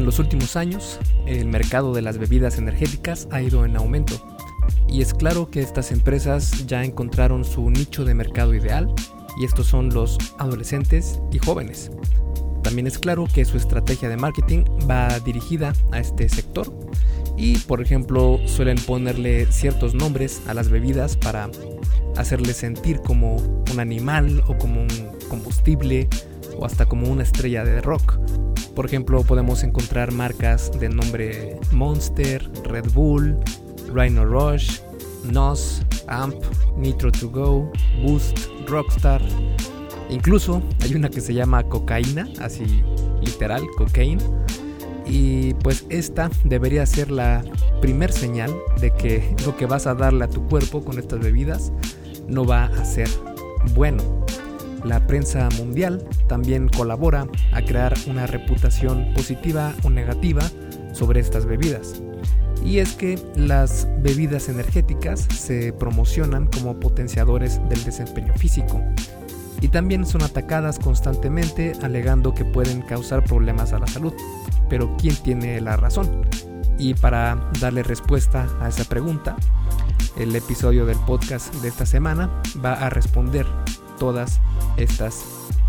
En los últimos años, el mercado de las bebidas energéticas ha ido en aumento y es claro que estas empresas ya encontraron su nicho de mercado ideal y estos son los adolescentes y jóvenes. También es claro que su estrategia de marketing va dirigida a este sector y por ejemplo suelen ponerle ciertos nombres a las bebidas para hacerle sentir como un animal o como un combustible o hasta como una estrella de rock. Por ejemplo, podemos encontrar marcas de nombre Monster, Red Bull, Rhino Rush, NOS, AMP, Nitro to Go, Boost, Rockstar. Incluso hay una que se llama cocaína, así literal, cocaine. Y pues esta debería ser la primer señal de que lo que vas a darle a tu cuerpo con estas bebidas no va a ser bueno. La prensa mundial también colabora a crear una reputación positiva o negativa sobre estas bebidas. Y es que las bebidas energéticas se promocionan como potenciadores del desempeño físico y también son atacadas constantemente alegando que pueden causar problemas a la salud. Pero ¿quién tiene la razón? Y para darle respuesta a esa pregunta, el episodio del podcast de esta semana va a responder todas estas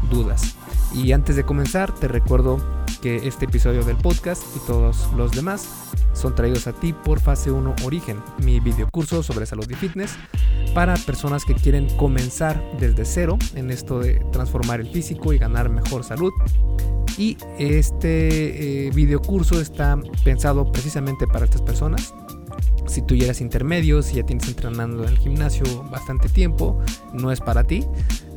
dudas. Y antes de comenzar, te recuerdo que este episodio del podcast y todos los demás son traídos a ti por Fase 1 Origen, mi videocurso sobre salud y fitness para personas que quieren comenzar desde cero en esto de transformar el físico y ganar mejor salud. Y este eh, videocurso está pensado precisamente para estas personas. Si tú ya eres intermedio, si ya tienes entrenando en el gimnasio bastante tiempo, no es para ti.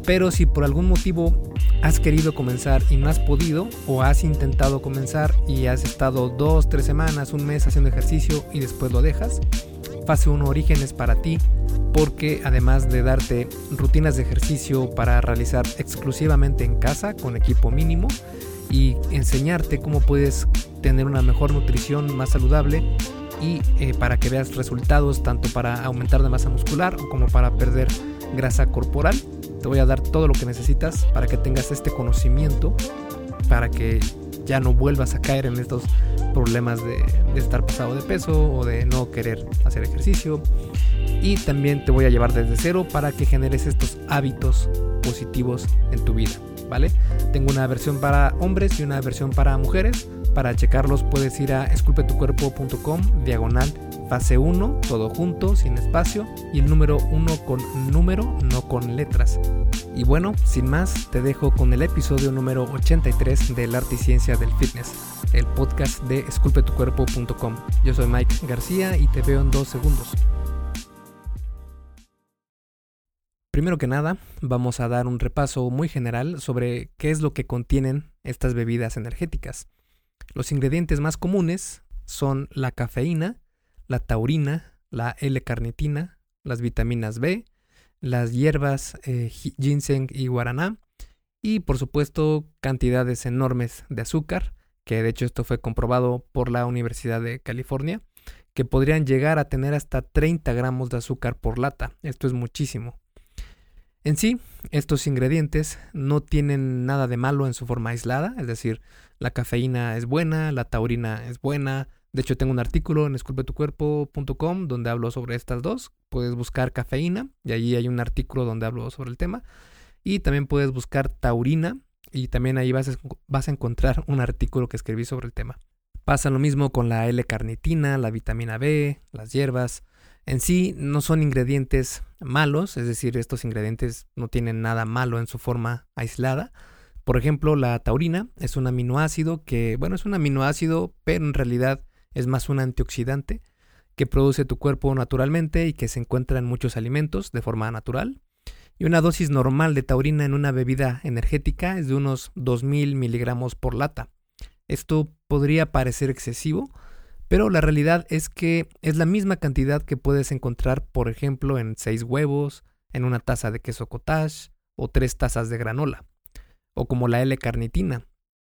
Pero si por algún motivo has querido comenzar y no has podido, o has intentado comenzar y has estado dos, tres semanas, un mes haciendo ejercicio y después lo dejas, Fase 1 Origen es para ti porque además de darte rutinas de ejercicio para realizar exclusivamente en casa con equipo mínimo y enseñarte cómo puedes tener una mejor nutrición más saludable y eh, para que veas resultados tanto para aumentar de masa muscular como para perder grasa corporal. Te voy a dar todo lo que necesitas para que tengas este conocimiento, para que ya no vuelvas a caer en estos problemas de, estar pasado de peso o de no querer hacer ejercicio. Y también te voy a llevar desde cero para que generes estos hábitos positivos en tu vida, Tengo una versión para hombres y una versión para mujeres. Para checarlos puedes ir a esculpetucuerpo.com diagonal fase 1, todo junto, sin espacio, y el número 1 con número, no con letras. Y bueno, sin más, te dejo con el episodio número 83 del Arte y Ciencia del Fitness, el podcast de esculpetucuerpo.com. Yo soy Mike García y te veo en dos segundos. Primero que nada, vamos a dar un repaso muy general sobre qué es lo que contienen estas bebidas energéticas. Los ingredientes más comunes son la cafeína, la taurina, la L-carnitina, las vitaminas B, las hierbas eh, ginseng y guaraná y por supuesto cantidades enormes de azúcar, que de hecho esto fue comprobado por la Universidad de California, que podrían llegar a tener hasta 30 gramos de azúcar por lata. Esto es muchísimo. En sí, estos ingredientes no tienen nada de malo en su forma aislada, es decir, la cafeína es buena, la taurina es buena, de hecho, tengo un artículo en esculpetucuerpo.com donde hablo sobre estas dos. Puedes buscar cafeína y allí hay un artículo donde hablo sobre el tema. Y también puedes buscar taurina y también ahí vas a, vas a encontrar un artículo que escribí sobre el tema. Pasa lo mismo con la L-carnitina, la vitamina B, las hierbas. En sí no son ingredientes malos, es decir, estos ingredientes no tienen nada malo en su forma aislada. Por ejemplo, la taurina es un aminoácido que, bueno, es un aminoácido, pero en realidad es más un antioxidante que produce tu cuerpo naturalmente y que se encuentra en muchos alimentos de forma natural. Y una dosis normal de taurina en una bebida energética es de unos 2.000 miligramos por lata. Esto podría parecer excesivo, pero la realidad es que es la misma cantidad que puedes encontrar, por ejemplo, en 6 huevos, en una taza de queso cottage o 3 tazas de granola. O como la L-carnitina,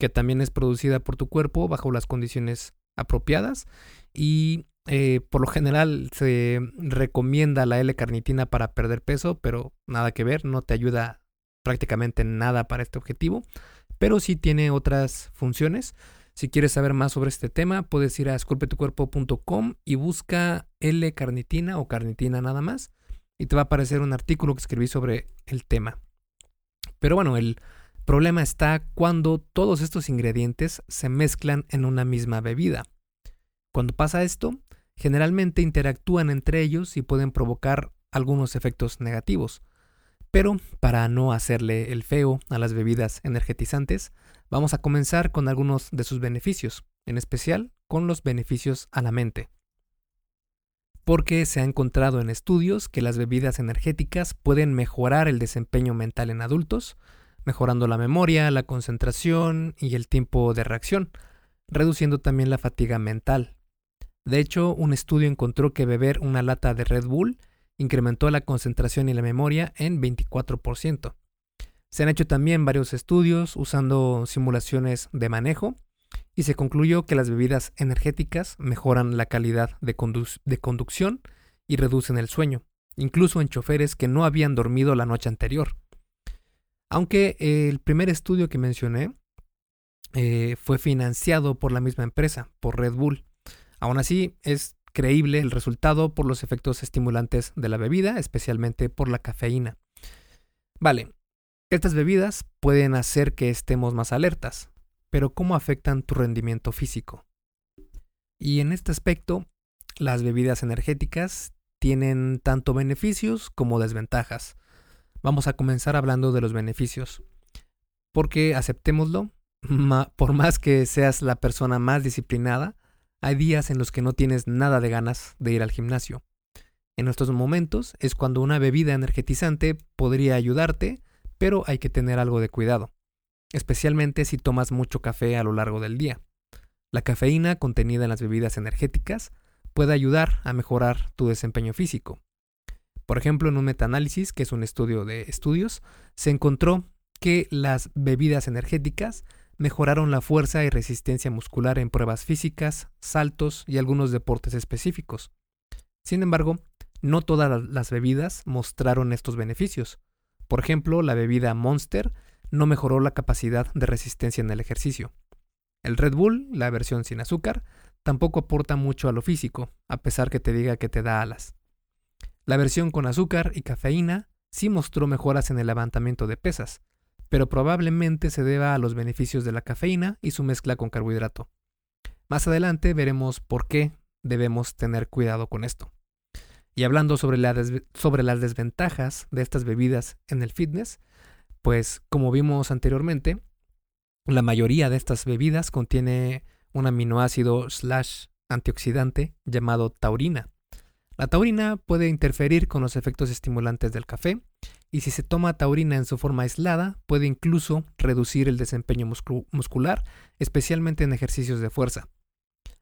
que también es producida por tu cuerpo bajo las condiciones apropiadas y eh, por lo general se recomienda la L-carnitina para perder peso, pero nada que ver, no te ayuda prácticamente nada para este objetivo, pero sí tiene otras funciones. Si quieres saber más sobre este tema, puedes ir a esculpetucuerpo.com y busca L-carnitina o carnitina nada más y te va a aparecer un artículo que escribí sobre el tema. Pero bueno, el problema está cuando todos estos ingredientes se mezclan en una misma bebida. Cuando pasa esto, generalmente interactúan entre ellos y pueden provocar algunos efectos negativos. Pero para no hacerle el feo a las bebidas energetizantes, vamos a comenzar con algunos de sus beneficios, en especial con los beneficios a la mente. Porque se ha encontrado en estudios que las bebidas energéticas pueden mejorar el desempeño mental en adultos, mejorando la memoria, la concentración y el tiempo de reacción, reduciendo también la fatiga mental. De hecho, un estudio encontró que beber una lata de Red Bull incrementó la concentración y la memoria en 24%. Se han hecho también varios estudios usando simulaciones de manejo y se concluyó que las bebidas energéticas mejoran la calidad de, conducción y reducen el sueño, incluso en choferes que no habían dormido la noche anterior. Aunque el primer estudio que mencioné eh, fue financiado por la misma empresa, por Red Bull. Aún así, es creíble el resultado por los efectos estimulantes de la bebida, especialmente por la cafeína. Vale, estas bebidas pueden hacer que estemos más alertas, pero ¿cómo afectan tu rendimiento físico? Y en este aspecto, las bebidas energéticas tienen tanto beneficios como desventajas. Vamos a comenzar hablando de los beneficios. Porque aceptémoslo, por más que seas la persona más disciplinada, hay días en los que no tienes nada de ganas de ir al gimnasio. En estos momentos es cuando una bebida energetizante podría ayudarte, pero hay que tener algo de cuidado, especialmente si tomas mucho café a lo largo del día. La cafeína contenida en las bebidas energéticas puede ayudar a mejorar tu desempeño físico. Por ejemplo, en un metaanálisis, que es un estudio de estudios, se encontró que las bebidas energéticas mejoraron la fuerza y resistencia muscular en pruebas físicas, saltos y algunos deportes específicos. Sin embargo, no todas las bebidas mostraron estos beneficios. Por ejemplo, la bebida Monster no mejoró la capacidad de resistencia en el ejercicio. El Red Bull, la versión sin azúcar, tampoco aporta mucho a lo físico, a pesar que te diga que te da alas. La versión con azúcar y cafeína sí mostró mejoras en el levantamiento de pesas, pero probablemente se deba a los beneficios de la cafeína y su mezcla con carbohidrato. Más adelante veremos por qué debemos tener cuidado con esto. Y hablando sobre, las desventajas de estas bebidas en el fitness, pues como vimos anteriormente, la mayoría de estas bebidas contiene un aminoácido slash antioxidante llamado taurina. La taurina puede interferir con los efectos estimulantes del café y si se toma taurina en su forma aislada, puede incluso reducir el desempeño muscular, especialmente en ejercicios de fuerza.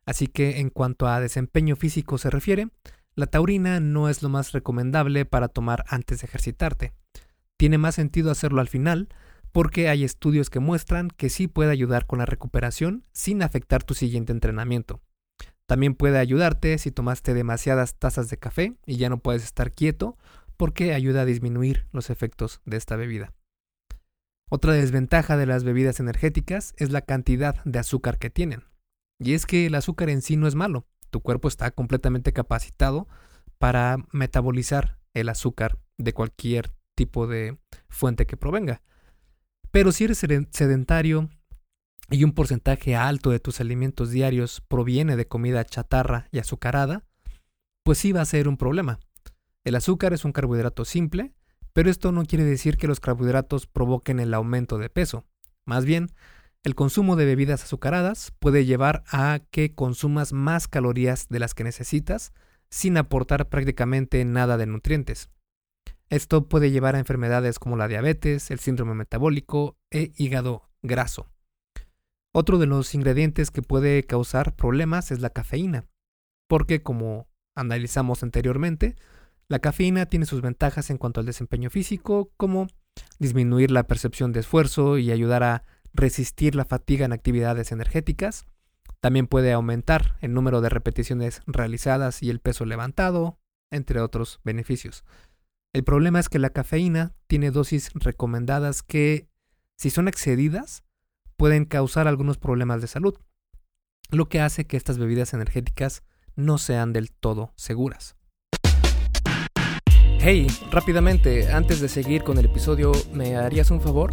Así que en cuanto a desempeño físico se refiere, la taurina no es lo más recomendable para tomar antes de ejercitarte. Tiene más sentido hacerlo al final, porque hay estudios que muestran que sí puede ayudar con la recuperación sin afectar tu siguiente entrenamiento. También puede ayudarte si tomaste demasiadas tazas de café y ya no puedes estar quieto porque ayuda a disminuir los efectos de esta bebida. Otra desventaja de las bebidas energéticas es la cantidad de azúcar que tienen. Y es que el azúcar en sí no es malo. Tu cuerpo está completamente capacitado para metabolizar el azúcar de cualquier tipo de fuente que provenga. Pero si eres sedentario y un porcentaje alto de tus alimentos diarios proviene de comida chatarra y azucarada, pues sí va a ser un problema. El azúcar es un carbohidrato simple, pero esto no quiere decir que los carbohidratos provoquen el aumento de peso. Más bien, el consumo de bebidas azucaradas puede llevar a que consumas más calorías de las que necesitas sin aportar prácticamente nada de nutrientes. Esto puede llevar a enfermedades como la diabetes, el síndrome metabólico e hígado graso. Otro de los ingredientes que puede causar problemas es la cafeína, porque como analizamos anteriormente, la cafeína tiene sus ventajas en cuanto al desempeño físico, como disminuir la percepción de esfuerzo y ayudar a resistir la fatiga en actividades energéticas. También puede aumentar el número de repeticiones realizadas y el peso levantado, entre otros beneficios. El problema es que la cafeína tiene dosis recomendadas que, si son excedidas, pueden causar algunos problemas de salud. lo que hace que estas bebidas energéticas no sean del todo seguras. Hey, rápidamente, antes de seguir con el episodio, ¿me harías un favor?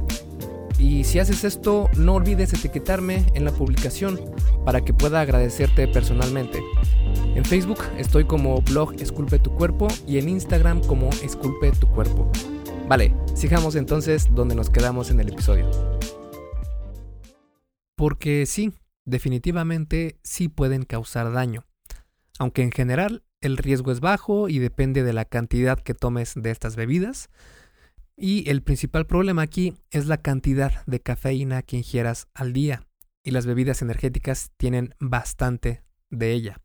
Y si haces esto, no olvides etiquetarme en la publicación para que pueda agradecerte personalmente. En Facebook estoy como blog Esculpe tu cuerpo y en Instagram como Esculpe tu cuerpo. Vale, sigamos entonces donde nos quedamos en el episodio. Porque sí, definitivamente sí pueden causar daño. Aunque en general el riesgo es bajo y depende de la cantidad que tomes de estas bebidas, y el principal problema aquí es la cantidad de cafeína que ingieras al día. Y las bebidas energéticas tienen bastante de ella.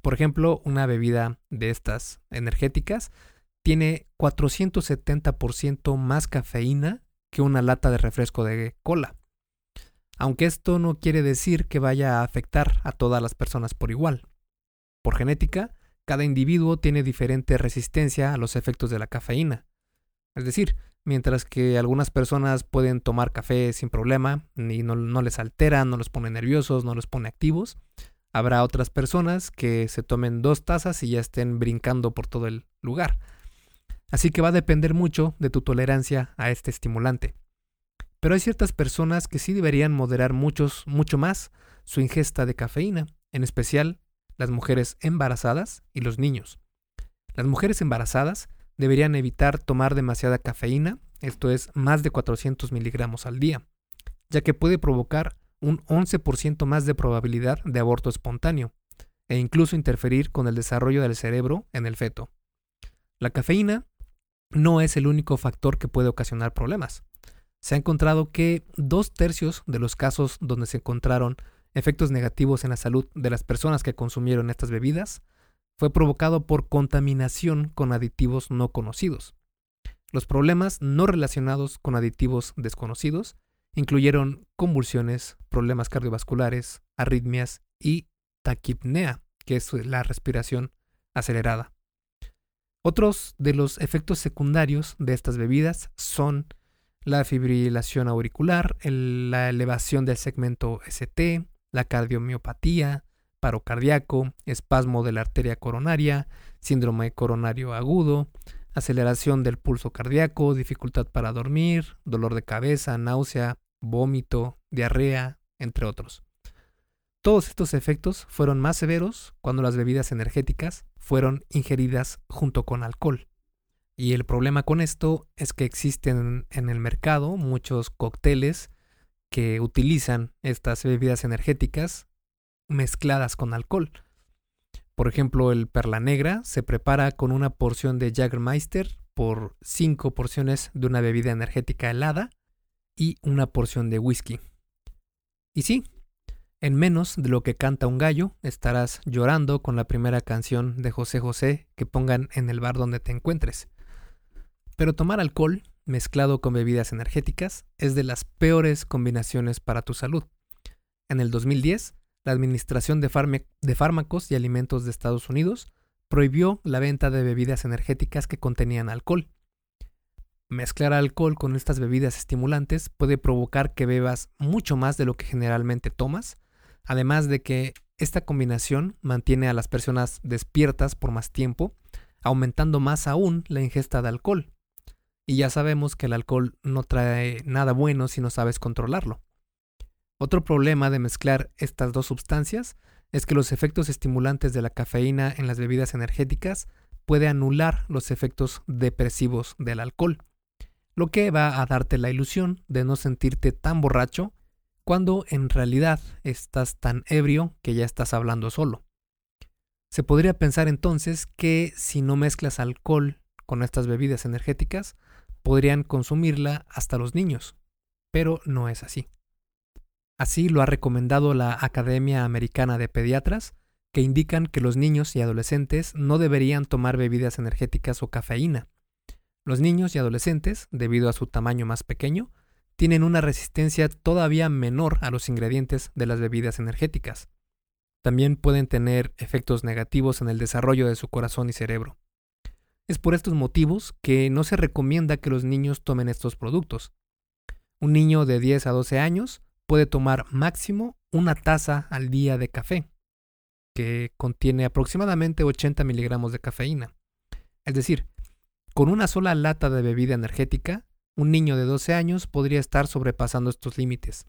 Por ejemplo, una bebida de estas energéticas tiene 470% más cafeína que una lata de refresco de cola. Aunque esto no quiere decir que vaya a afectar a todas las personas por igual. Por genética, cada individuo tiene diferente resistencia a los efectos de la cafeína. Es decir, mientras que algunas personas pueden tomar café sin problema y no, les altera, no los pone nerviosos, no los pone activos, habrá otras personas que se tomen dos tazas y ya estén brincando por todo el lugar. Así que va a depender mucho de tu tolerancia a este estimulante. Pero hay ciertas personas que sí deberían moderar muchos, mucho más su ingesta de cafeína, en especial las mujeres embarazadas y los niños. Las mujeres embarazadas deberían evitar tomar demasiada cafeína, esto es más de 400 miligramos al día, ya que puede provocar un 11% más de probabilidad de aborto espontáneo e incluso interferir con el desarrollo del cerebro en el feto. La cafeína no es el único factor que puede ocasionar problemas. Se ha encontrado que dos tercios de los casos donde se encontraron efectos negativos en la salud de las personas que consumieron estas bebidas fue provocado por contaminación con aditivos no conocidos. Los problemas no relacionados con aditivos desconocidos incluyeron convulsiones, problemas cardiovasculares, arritmias y taquipnea, que es la respiración acelerada. Otros de los efectos secundarios de estas bebidas son la fibrilación auricular, la elevación del segmento ST, la cardiomiopatía, paro cardíaco, espasmo de la arteria coronaria, síndrome coronario agudo, aceleración del pulso cardíaco, dificultad para dormir, dolor de cabeza, náusea, vómito, diarrea, entre otros. Todos estos efectos fueron más severos cuando las bebidas energéticas fueron ingeridas junto con alcohol. Y el problema con esto es que existen en el mercado muchos cócteles que utilizan estas bebidas energéticas mezcladas con alcohol. Por ejemplo, el perla negra se prepara con una porción de Jagermeister por 5 porciones de una bebida energética helada y una porción de whisky. Y sí, en menos de lo que canta un gallo, estarás llorando con la primera canción de José José que pongan en el bar donde te encuentres. Pero tomar alcohol mezclado con bebidas energéticas es de las peores combinaciones para tu salud. En el 2010, la Administración de, Fármacos y Alimentos de Estados Unidos prohibió la venta de bebidas energéticas que contenían alcohol. Mezclar alcohol con estas bebidas estimulantes puede provocar que bebas mucho más de lo que generalmente tomas, además de que esta combinación mantiene a las personas despiertas por más tiempo, aumentando más aún la ingesta de alcohol. Y ya sabemos que el alcohol no trae nada bueno si no sabes controlarlo. Otro problema de mezclar estas dos sustancias es que los efectos estimulantes de la cafeína en las bebidas energéticas puede anular los efectos depresivos del alcohol, lo que va a darte la ilusión de no sentirte tan borracho cuando en realidad estás tan ebrio que ya estás hablando solo. Se podría pensar entonces que si no mezclas alcohol con estas bebidas energéticas, podrían consumirla hasta los niños, pero no es así. Así lo ha recomendado la Academia Americana de Pediatras, que indican que los niños y adolescentes no deberían tomar bebidas energéticas o cafeína. Los niños y adolescentes, debido a su tamaño más pequeño, tienen una resistencia todavía menor a los ingredientes de las bebidas energéticas. También pueden tener efectos negativos en el desarrollo de su corazón y cerebro. Es por estos motivos que no se recomienda que los niños tomen estos productos. Un niño de 10 a 12 años puede tomar máximo una taza al día de café, que contiene aproximadamente 80 miligramos de cafeína. Es decir, con una sola lata de bebida energética, un niño de 12 años podría estar sobrepasando estos límites.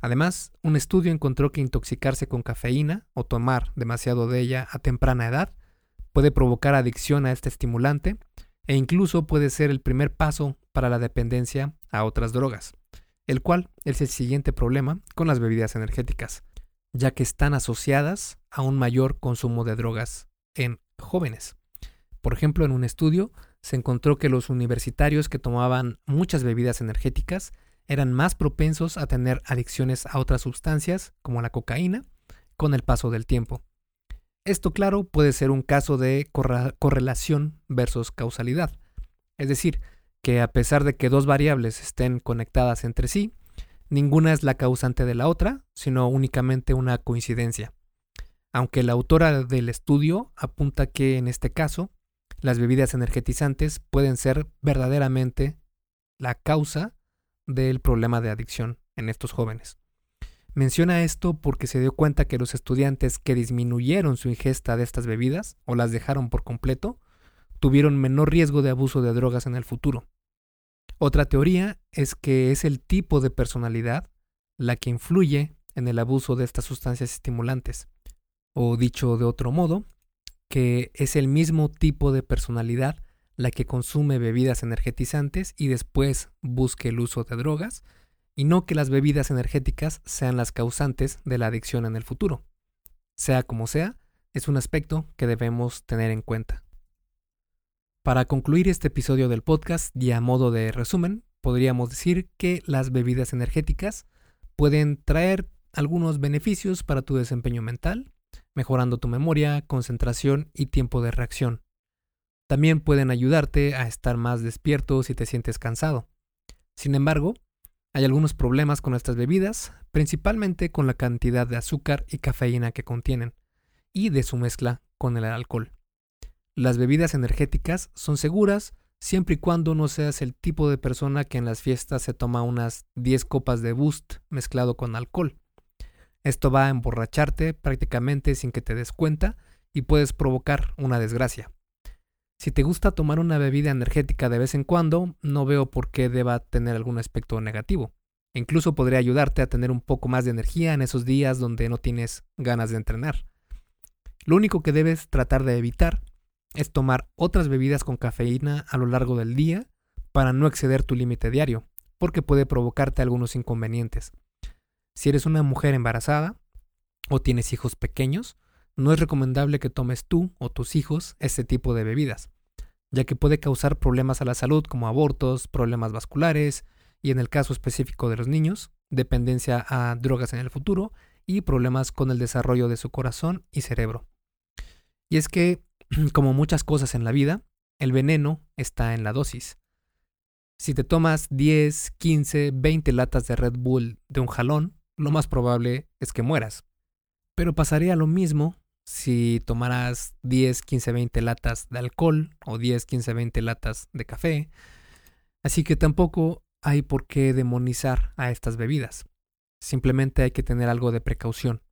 Además, un estudio encontró que intoxicarse con cafeína o tomar demasiado de ella a temprana edad puede provocar adicción a este estimulante e incluso puede ser el primer paso para la dependencia a otras drogas el cual es el siguiente problema con las bebidas energéticas, ya que están asociadas a un mayor consumo de drogas en jóvenes. Por ejemplo, en un estudio se encontró que los universitarios que tomaban muchas bebidas energéticas eran más propensos a tener adicciones a otras sustancias, como la cocaína, con el paso del tiempo. Esto, claro, puede ser un caso de correlación versus causalidad. Es decir, que a pesar de que dos variables estén conectadas entre sí, ninguna es la causante de la otra, sino únicamente una coincidencia. Aunque la autora del estudio apunta que en este caso, las bebidas energetizantes pueden ser verdaderamente la causa del problema de adicción en estos jóvenes. Menciona esto porque se dio cuenta que los estudiantes que disminuyeron su ingesta de estas bebidas o las dejaron por completo tuvieron menor riesgo de abuso de drogas en el futuro. Otra teoría es que es el tipo de personalidad la que influye en el abuso de estas sustancias estimulantes. O dicho de otro modo, que es el mismo tipo de personalidad la que consume bebidas energetizantes y después busque el uso de drogas, y no que las bebidas energéticas sean las causantes de la adicción en el futuro. Sea como sea, es un aspecto que debemos tener en cuenta. Para concluir este episodio del podcast y a modo de resumen, podríamos decir que las bebidas energéticas pueden traer algunos beneficios para tu desempeño mental, mejorando tu memoria, concentración y tiempo de reacción. También pueden ayudarte a estar más despierto si te sientes cansado. Sin embargo, hay algunos problemas con estas bebidas, principalmente con la cantidad de azúcar y cafeína que contienen, y de su mezcla con el alcohol. Las bebidas energéticas son seguras siempre y cuando no seas el tipo de persona que en las fiestas se toma unas 10 copas de boost mezclado con alcohol. Esto va a emborracharte prácticamente sin que te des cuenta y puedes provocar una desgracia. Si te gusta tomar una bebida energética de vez en cuando, no veo por qué deba tener algún aspecto negativo. Incluso podría ayudarte a tener un poco más de energía en esos días donde no tienes ganas de entrenar. Lo único que debes tratar de evitar es tomar otras bebidas con cafeína a lo largo del día para no exceder tu límite diario, porque puede provocarte algunos inconvenientes. Si eres una mujer embarazada o tienes hijos pequeños, no es recomendable que tomes tú o tus hijos este tipo de bebidas, ya que puede causar problemas a la salud como abortos, problemas vasculares y en el caso específico de los niños, dependencia a drogas en el futuro y problemas con el desarrollo de su corazón y cerebro. Y es que como muchas cosas en la vida, el veneno está en la dosis. Si te tomas 10, 15, 20 latas de Red Bull de un jalón, lo más probable es que mueras. Pero pasaría lo mismo si tomaras 10, 15, 20 latas de alcohol o 10, 15, 20 latas de café. Así que tampoco hay por qué demonizar a estas bebidas. Simplemente hay que tener algo de precaución.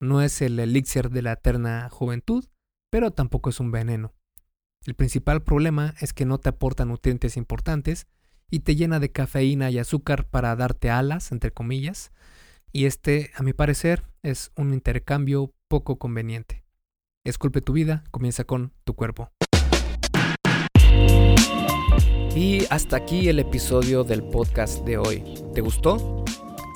No es el elixir de la eterna juventud, pero tampoco es un veneno. El principal problema es que no te aporta nutrientes importantes y te llena de cafeína y azúcar para darte alas, entre comillas, y este, a mi parecer, es un intercambio poco conveniente. Esculpe tu vida, comienza con tu cuerpo. Y hasta aquí el episodio del podcast de hoy. ¿Te gustó?